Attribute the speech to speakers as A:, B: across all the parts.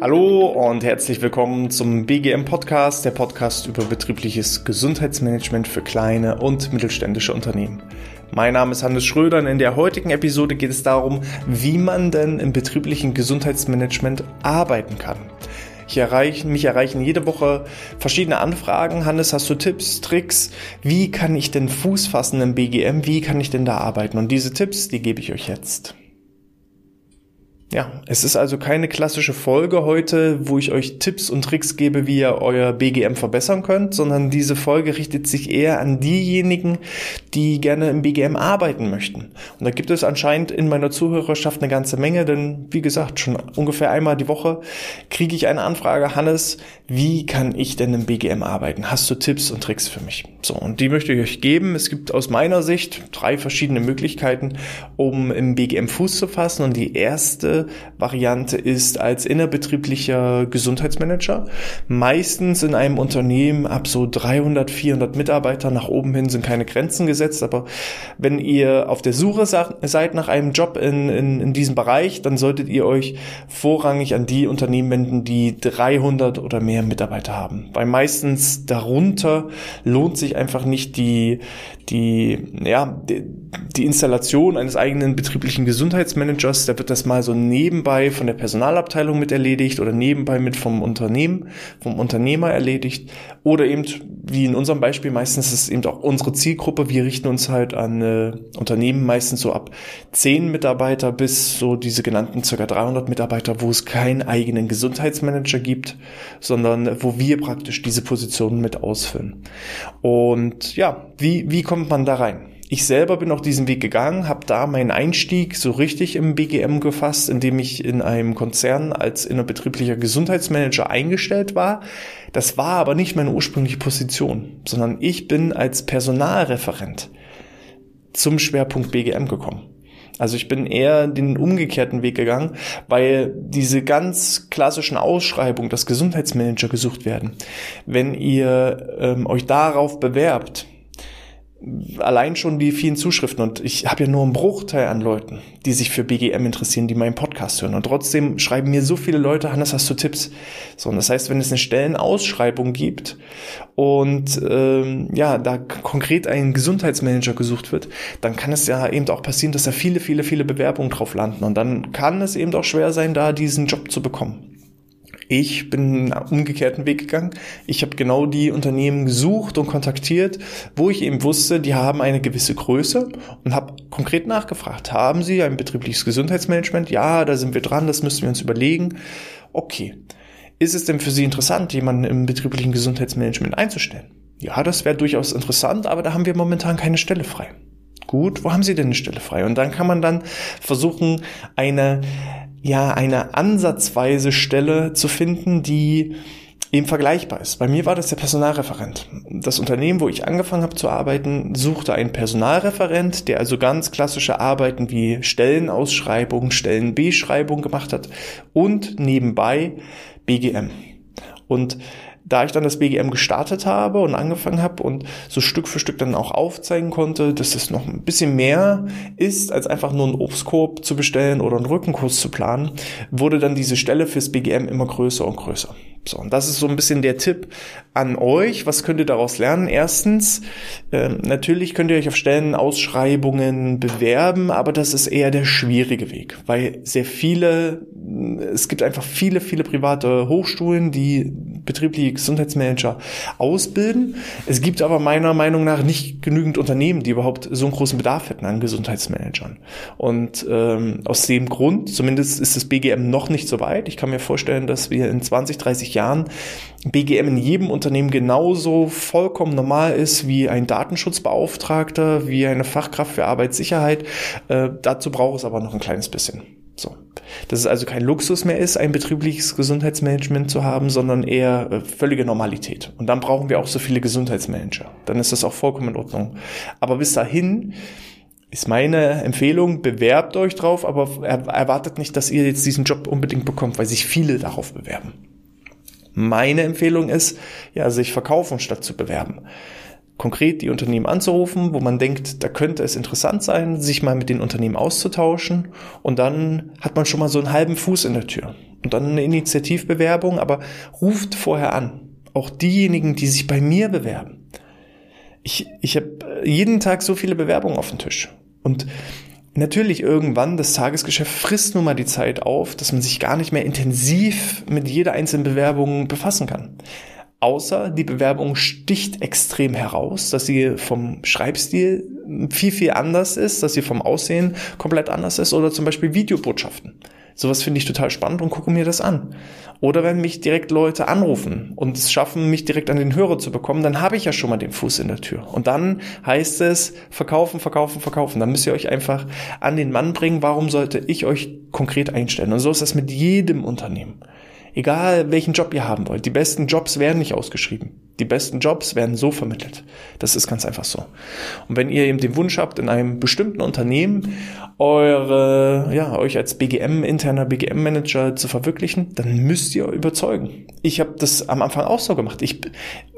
A: Hallo und herzlich willkommen zum BGM Podcast, der Podcast über betriebliches Gesundheitsmanagement für kleine und mittelständische Unternehmen. Mein Name ist Hannes Schröder und in der heutigen Episode geht es darum, wie man denn im betrieblichen Gesundheitsmanagement arbeiten kann. Ich erreiche, mich erreichen jede Woche verschiedene Anfragen. Hannes, hast du Tipps, Tricks? Wie kann ich denn Fuß fassen im BGM? Wie kann ich denn da arbeiten? Und diese Tipps, die gebe ich euch jetzt. Ja, es ist also keine klassische Folge heute, wo ich euch Tipps und Tricks gebe, wie ihr euer BGM verbessern könnt, sondern diese Folge richtet sich eher an diejenigen, die gerne im BGM arbeiten möchten. Und da gibt es anscheinend in meiner Zuhörerschaft eine ganze Menge, denn wie gesagt, schon ungefähr einmal die Woche kriege ich eine Anfrage, Hannes, wie kann ich denn im BGM arbeiten? Hast du Tipps und Tricks für mich? So, und die möchte ich euch geben. Es gibt aus meiner Sicht drei verschiedene Möglichkeiten, um im BGM Fuß zu fassen. Und die erste Variante ist als innerbetrieblicher Gesundheitsmanager. Meistens in einem Unternehmen ab so 300, 400 Mitarbeiter nach oben hin sind keine Grenzen gesetzt. Aber wenn ihr auf der Suche seid nach einem Job in, in, in diesem Bereich, dann solltet ihr euch vorrangig an die Unternehmen wenden, die 300 oder mehr Mitarbeiter haben. Weil meistens darunter lohnt sich einfach nicht die, die, ja, die, die Installation eines eigenen betrieblichen Gesundheitsmanagers. Da wird das mal so nebenbei von der Personalabteilung mit erledigt oder nebenbei mit vom Unternehmen, vom Unternehmer erledigt. Oder eben, wie in unserem Beispiel, meistens ist es eben auch unsere Zielgruppe. Wir richten uns halt an äh, Unternehmen meistens so ab 10 Mitarbeiter bis so diese genannten circa 300 Mitarbeiter, wo es keinen eigenen Gesundheitsmanager gibt, sondern wo wir praktisch diese Positionen mit ausfüllen. Und ja, wie, wie kommt man da rein? Ich selber bin auch diesen Weg gegangen, habe da meinen Einstieg so richtig im BGM gefasst, indem ich in einem Konzern als innerbetrieblicher Gesundheitsmanager eingestellt war. Das war aber nicht meine ursprüngliche Position, sondern ich bin als Personalreferent zum Schwerpunkt BGM gekommen. Also ich bin eher den umgekehrten Weg gegangen, weil diese ganz klassischen Ausschreibungen, dass Gesundheitsmanager gesucht werden, wenn ihr ähm, euch darauf bewerbt, allein schon die vielen Zuschriften und ich habe ja nur einen Bruchteil an Leuten, die sich für BGM interessieren, die meinen Podcast hören und trotzdem schreiben mir so viele Leute, Hannes, hast du Tipps? So, und das heißt, wenn es eine Stellenausschreibung gibt und ähm, ja, da konkret ein Gesundheitsmanager gesucht wird, dann kann es ja eben auch passieren, dass da viele, viele, viele Bewerbungen drauf landen und dann kann es eben auch schwer sein, da diesen Job zu bekommen. Ich bin umgekehrten Weg gegangen. Ich habe genau die Unternehmen gesucht und kontaktiert, wo ich eben wusste, die haben eine gewisse Größe und habe konkret nachgefragt, haben sie ein betriebliches Gesundheitsmanagement? Ja, da sind wir dran, das müssen wir uns überlegen. Okay. Ist es denn für Sie interessant, jemanden im betrieblichen Gesundheitsmanagement einzustellen? Ja, das wäre durchaus interessant, aber da haben wir momentan keine Stelle frei. Gut, wo haben Sie denn eine Stelle frei? Und dann kann man dann versuchen, eine ja eine ansatzweise Stelle zu finden, die eben vergleichbar ist. Bei mir war das der Personalreferent. Das Unternehmen, wo ich angefangen habe zu arbeiten, suchte einen Personalreferent, der also ganz klassische Arbeiten wie Stellenausschreibung, Stellenbeschreibung gemacht hat und nebenbei BGM. Und da ich dann das BGM gestartet habe und angefangen habe und so Stück für Stück dann auch aufzeigen konnte, dass es noch ein bisschen mehr ist, als einfach nur einen Obstkorb zu bestellen oder einen Rückenkurs zu planen, wurde dann diese Stelle fürs BGM immer größer und größer. So, und das ist so ein bisschen der Tipp an euch. Was könnt ihr daraus lernen? Erstens, äh, natürlich könnt ihr euch auf Stellenausschreibungen bewerben, aber das ist eher der schwierige Weg, weil sehr viele, es gibt einfach viele, viele private Hochschulen, die betriebliche Gesundheitsmanager ausbilden. Es gibt aber meiner Meinung nach nicht genügend Unternehmen, die überhaupt so einen großen Bedarf hätten an Gesundheitsmanagern. Und ähm, aus dem Grund, zumindest ist das BGM noch nicht so weit. Ich kann mir vorstellen, dass wir in 20, 30 Jahren BGM in jedem Unternehmen genauso vollkommen normal ist wie ein Datenschutzbeauftragter, wie eine Fachkraft für Arbeitssicherheit. Äh, dazu braucht es aber noch ein kleines bisschen. So. Dass es also kein Luxus mehr ist, ein betriebliches Gesundheitsmanagement zu haben, sondern eher äh, völlige Normalität. Und dann brauchen wir auch so viele Gesundheitsmanager. Dann ist das auch vollkommen in Ordnung. Aber bis dahin ist meine Empfehlung, bewerbt euch drauf, aber erwartet nicht, dass ihr jetzt diesen Job unbedingt bekommt, weil sich viele darauf bewerben. Meine Empfehlung ist, ja, sich verkaufen statt zu bewerben. Konkret die Unternehmen anzurufen, wo man denkt, da könnte es interessant sein, sich mal mit den Unternehmen auszutauschen. Und dann hat man schon mal so einen halben Fuß in der Tür. Und dann eine Initiativbewerbung, aber ruft vorher an. Auch diejenigen, die sich bei mir bewerben. Ich, ich habe jeden Tag so viele Bewerbungen auf dem Tisch. Und natürlich irgendwann, das Tagesgeschäft frisst nun mal die Zeit auf, dass man sich gar nicht mehr intensiv mit jeder einzelnen Bewerbung befassen kann. Außer die Bewerbung sticht extrem heraus, dass sie vom Schreibstil viel, viel anders ist, dass sie vom Aussehen komplett anders ist oder zum Beispiel Videobotschaften. Sowas finde ich total spannend und gucke mir das an. Oder wenn mich direkt Leute anrufen und es schaffen, mich direkt an den Hörer zu bekommen, dann habe ich ja schon mal den Fuß in der Tür. Und dann heißt es verkaufen, verkaufen, verkaufen. Dann müsst ihr euch einfach an den Mann bringen, warum sollte ich euch konkret einstellen. Und so ist das mit jedem Unternehmen. Egal welchen Job ihr haben wollt, die besten Jobs werden nicht ausgeschrieben. Die besten Jobs werden so vermittelt. Das ist ganz einfach so. Und wenn ihr eben den Wunsch habt, in einem bestimmten Unternehmen eure, ja, euch als BGM, interner BGM-Manager zu verwirklichen, dann müsst ihr überzeugen. Ich habe das am Anfang auch so gemacht. Ich,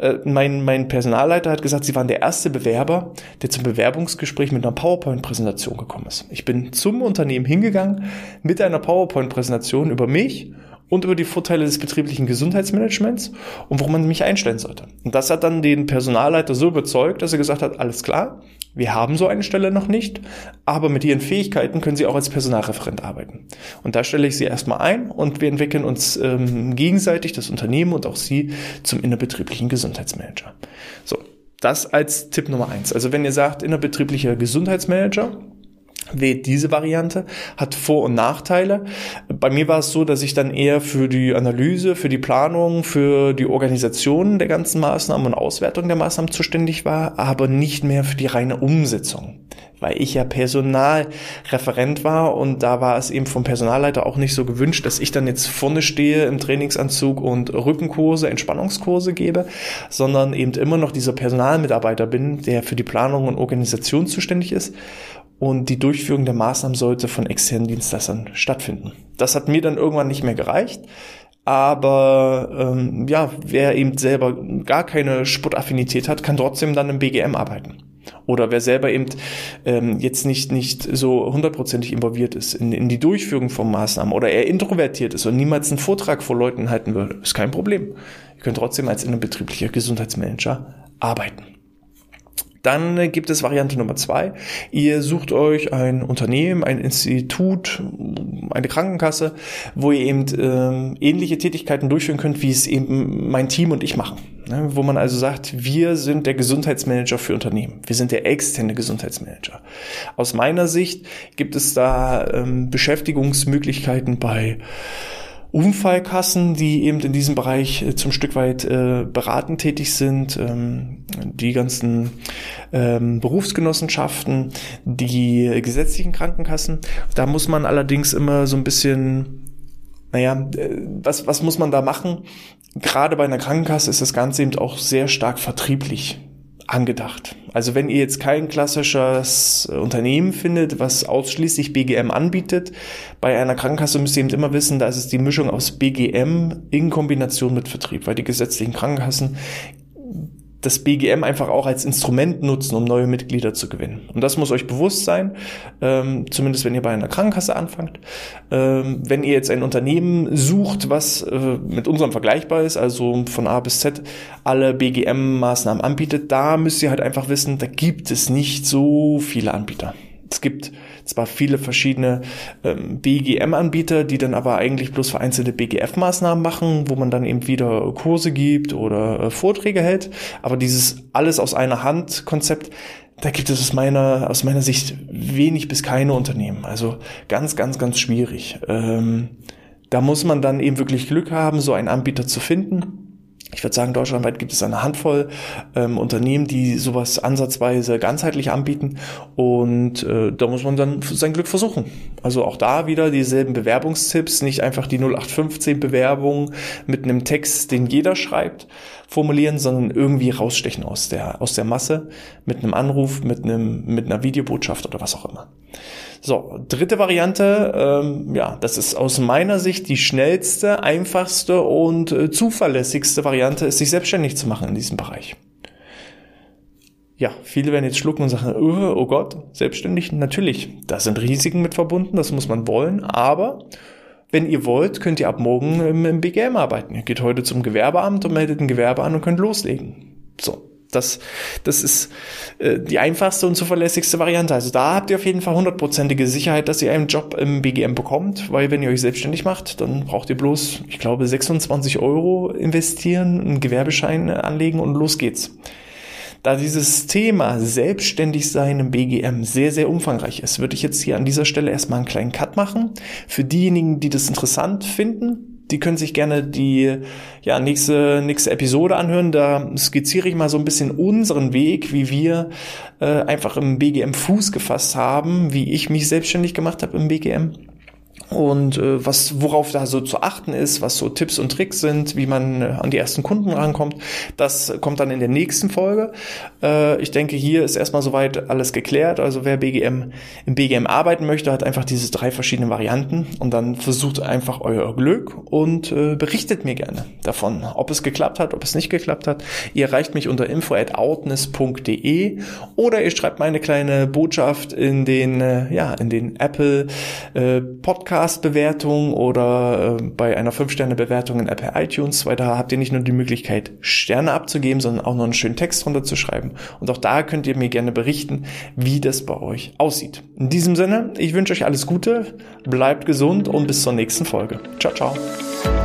A: äh, mein, mein Personalleiter hat gesagt, sie waren der erste Bewerber, der zum Bewerbungsgespräch mit einer PowerPoint-Präsentation gekommen ist. Ich bin zum Unternehmen hingegangen mit einer PowerPoint-Präsentation über mich und über die Vorteile des betrieblichen Gesundheitsmanagements und worum man mich einstellen sollte. Und das hat dann den Personalleiter so überzeugt, dass er gesagt hat, alles klar, wir haben so eine Stelle noch nicht, aber mit ihren Fähigkeiten können sie auch als Personalreferent arbeiten. Und da stelle ich sie erstmal ein und wir entwickeln uns ähm, gegenseitig, das Unternehmen und auch sie, zum innerbetrieblichen Gesundheitsmanager. So, das als Tipp Nummer eins. Also wenn ihr sagt, innerbetrieblicher Gesundheitsmanager, wählt diese Variante, hat Vor- und Nachteile. Bei mir war es so, dass ich dann eher für die Analyse, für die Planung, für die Organisation der ganzen Maßnahmen und Auswertung der Maßnahmen zuständig war, aber nicht mehr für die reine Umsetzung, weil ich ja Personalreferent war und da war es eben vom Personalleiter auch nicht so gewünscht, dass ich dann jetzt vorne stehe im Trainingsanzug und Rückenkurse, Entspannungskurse gebe, sondern eben immer noch dieser Personalmitarbeiter bin, der für die Planung und Organisation zuständig ist und die Durchführung der Maßnahmen sollte von externen Dienstleistern stattfinden. Das hat mir dann irgendwann nicht mehr gereicht. Aber ähm, ja, wer eben selber gar keine Sportaffinität hat, kann trotzdem dann im BGM arbeiten. Oder wer selber eben ähm, jetzt nicht, nicht so hundertprozentig involviert ist in, in die Durchführung von Maßnahmen oder er introvertiert ist und niemals einen Vortrag vor Leuten halten würde, ist kein Problem. Ihr könnt trotzdem als innerbetrieblicher Gesundheitsmanager arbeiten. Dann gibt es Variante Nummer zwei. Ihr sucht euch ein Unternehmen, ein Institut, eine Krankenkasse, wo ihr eben äh, ähnliche Tätigkeiten durchführen könnt, wie es eben mein Team und ich machen. Ne? Wo man also sagt, wir sind der Gesundheitsmanager für Unternehmen. Wir sind der externe Gesundheitsmanager. Aus meiner Sicht gibt es da ähm, Beschäftigungsmöglichkeiten bei Unfallkassen, die eben in diesem Bereich äh, zum Stück weit äh, beratend tätig sind, ähm, die ganzen ähm, Berufsgenossenschaften, die gesetzlichen Krankenkassen. Da muss man allerdings immer so ein bisschen naja, äh, was, was muss man da machen? Gerade bei einer Krankenkasse ist das Ganze eben auch sehr stark vertrieblich angedacht. Also wenn ihr jetzt kein klassisches Unternehmen findet, was ausschließlich BGM anbietet, bei einer Krankenkasse müsst ihr eben immer wissen, da ist es die Mischung aus BGM in Kombination mit Vertrieb, weil die gesetzlichen Krankenkassen das BGM einfach auch als Instrument nutzen, um neue Mitglieder zu gewinnen. Und das muss euch bewusst sein, ähm, zumindest wenn ihr bei einer Krankenkasse anfangt. Ähm, wenn ihr jetzt ein Unternehmen sucht, was äh, mit unserem vergleichbar ist, also von A bis Z alle BGM-Maßnahmen anbietet, da müsst ihr halt einfach wissen, da gibt es nicht so viele Anbieter. Es gibt zwar viele verschiedene ähm, BGM-Anbieter, die dann aber eigentlich bloß vereinzelte BGF-Maßnahmen machen, wo man dann eben wieder Kurse gibt oder äh, Vorträge hält, aber dieses alles aus einer Hand Konzept, da gibt es aus meiner, aus meiner Sicht wenig bis keine Unternehmen. Also ganz, ganz, ganz schwierig. Ähm, da muss man dann eben wirklich Glück haben, so einen Anbieter zu finden ich würde sagen, deutschlandweit gibt es eine Handvoll ähm, Unternehmen, die sowas ansatzweise ganzheitlich anbieten. Und äh, da muss man dann sein Glück versuchen. Also auch da wieder dieselben Bewerbungstipps, nicht einfach die 0815 Bewerbung mit einem Text, den jeder schreibt, formulieren, sondern irgendwie rausstechen aus der, aus der Masse mit einem Anruf, mit einem, mit einer Videobotschaft oder was auch immer. So, dritte Variante, ähm, ja, das ist aus meiner Sicht die schnellste, einfachste und äh, zuverlässigste Variante, ist sich selbstständig zu machen in diesem Bereich. ja, viele werden jetzt schlucken und sagen, oh, oh Gott, selbstständig, natürlich, da sind Risiken mit verbunden, das muss man wollen, aber wenn ihr wollt, könnt ihr ab morgen im, im BGM arbeiten. Ihr geht heute zum Gewerbeamt und meldet ein Gewerbe an und könnt loslegen. So. Das, das ist äh, die einfachste und zuverlässigste Variante. Also da habt ihr auf jeden Fall hundertprozentige Sicherheit, dass ihr einen Job im BGM bekommt, weil wenn ihr euch selbstständig macht, dann braucht ihr bloß, ich glaube, 26 Euro investieren, einen Gewerbeschein anlegen und los geht's da dieses Thema selbstständig sein im BGM sehr, sehr umfangreich ist, würde ich jetzt hier an dieser Stelle erstmal einen kleinen Cut machen. Für diejenigen, die das interessant finden, die können sich gerne die ja, nächste, nächste Episode anhören. Da skizziere ich mal so ein bisschen unseren Weg, wie wir äh, einfach im BGM Fuß gefasst haben, wie ich mich selbstständig gemacht habe im BGM und äh, was worauf da so zu achten ist, was so Tipps und Tricks sind, wie man äh, an die ersten Kunden rankommt, das kommt dann in der nächsten Folge. Äh, ich denke, hier ist erstmal soweit alles geklärt. Also wer BGM im BGM arbeiten möchte, hat einfach diese drei verschiedenen Varianten und dann versucht einfach euer Glück und äh, berichtet mir gerne davon, ob es geklappt hat, ob es nicht geklappt hat. Ihr erreicht mich unter info@outness.de oder ihr schreibt meine kleine Botschaft in den äh, ja in den Apple äh, Podcast Podcast-Bewertung oder äh, bei einer 5-Sterne-Bewertung in Apple iTunes, weil da habt ihr nicht nur die Möglichkeit, Sterne abzugeben, sondern auch noch einen schönen Text drunter zu schreiben. Und auch da könnt ihr mir gerne berichten, wie das bei euch aussieht. In diesem Sinne, ich wünsche euch alles Gute, bleibt gesund und bis zur nächsten Folge. Ciao, ciao.